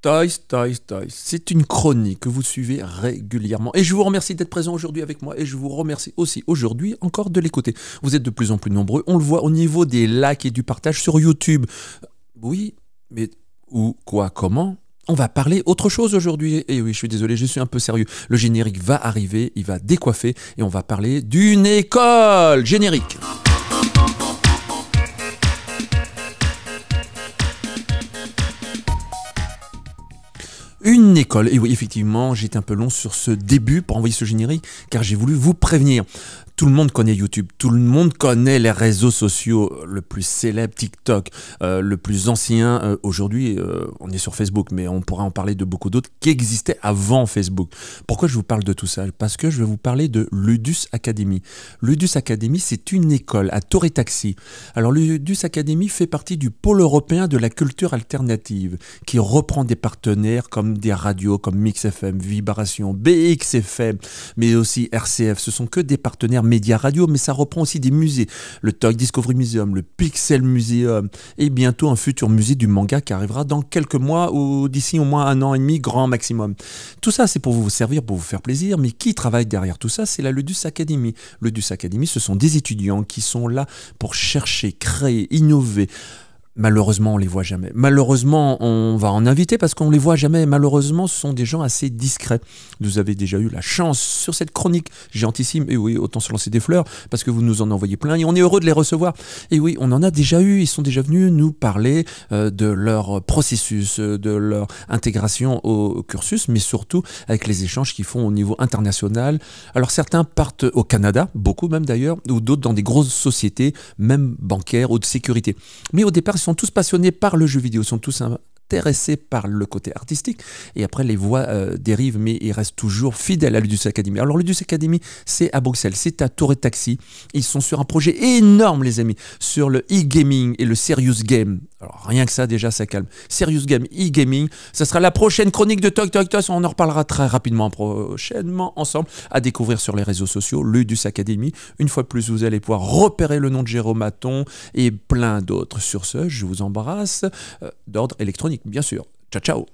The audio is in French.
Toys, Toys, Toys. C'est une chronique que vous suivez régulièrement. Et je vous remercie d'être présent aujourd'hui avec moi. Et je vous remercie aussi aujourd'hui encore de l'écouter. Vous êtes de plus en plus nombreux. On le voit au niveau des likes et du partage sur YouTube. Oui, mais où, quoi, comment? On va parler autre chose aujourd'hui. Et oui, je suis désolé, je suis un peu sérieux. Le générique va arriver, il va décoiffer et on va parler d'une école. Générique. Une école. Et oui, effectivement, j'étais un peu long sur ce début pour envoyer ce générique, car j'ai voulu vous prévenir. Tout le monde connaît YouTube, tout le monde connaît les réseaux sociaux, le plus célèbre TikTok, euh, le plus ancien euh, aujourd'hui, euh, on est sur Facebook, mais on pourra en parler de beaucoup d'autres qui existaient avant Facebook. Pourquoi je vous parle de tout ça? Parce que je vais vous parler de Ludus Academy. Ludus Academy, c'est une école à Torre Taxi. Alors Ludus Academy fait partie du pôle européen de la culture alternative, qui reprend des partenaires comme des radios comme Mix FM, Vibration, BXFM, mais aussi RCF. Ce sont que des partenaires médias radio, mais ça reprend aussi des musées. Le Toy Discovery Museum, le Pixel Museum, et bientôt un futur musée du manga qui arrivera dans quelques mois ou d'ici au moins un an et demi, grand maximum. Tout ça, c'est pour vous servir, pour vous faire plaisir, mais qui travaille derrière tout ça C'est la Ludus Academy. Ludus Academy, ce sont des étudiants qui sont là pour chercher, créer, innover. Malheureusement, on les voit jamais. Malheureusement, on va en inviter parce qu'on les voit jamais. Malheureusement, ce sont des gens assez discrets. Vous avez déjà eu la chance sur cette chronique gentissime. Et oui, autant se lancer des fleurs parce que vous nous en envoyez plein et on est heureux de les recevoir. Et oui, on en a déjà eu. Ils sont déjà venus nous parler euh, de leur processus, de leur intégration au cursus, mais surtout avec les échanges qu'ils font au niveau international. Alors certains partent au Canada, beaucoup même d'ailleurs, ou d'autres dans des grosses sociétés, même bancaires ou de sécurité. Mais au départ, ils tous passionnés par le jeu vidéo, sont tous intéressés par le côté artistique. Et après, les voix euh, dérivent, mais ils restent toujours fidèles à Ludus Academy. Alors, Ludus Academy, c'est à Bruxelles, c'est à Tour et Taxi. Ils sont sur un projet énorme, les amis, sur le e-gaming et le serious game. Rien que ça, déjà, ça calme. Serious game, e-gaming, ça sera la prochaine chronique de Talk Talk Talk. On en reparlera très rapidement, prochainement, ensemble, à découvrir sur les réseaux sociaux, Ludus Academy. Une fois de plus, vous allez pouvoir repérer le nom de Jérôme Maton et plein d'autres. Sur ce, je vous embrasse euh, d'ordre électronique, bien sûr. Ciao, ciao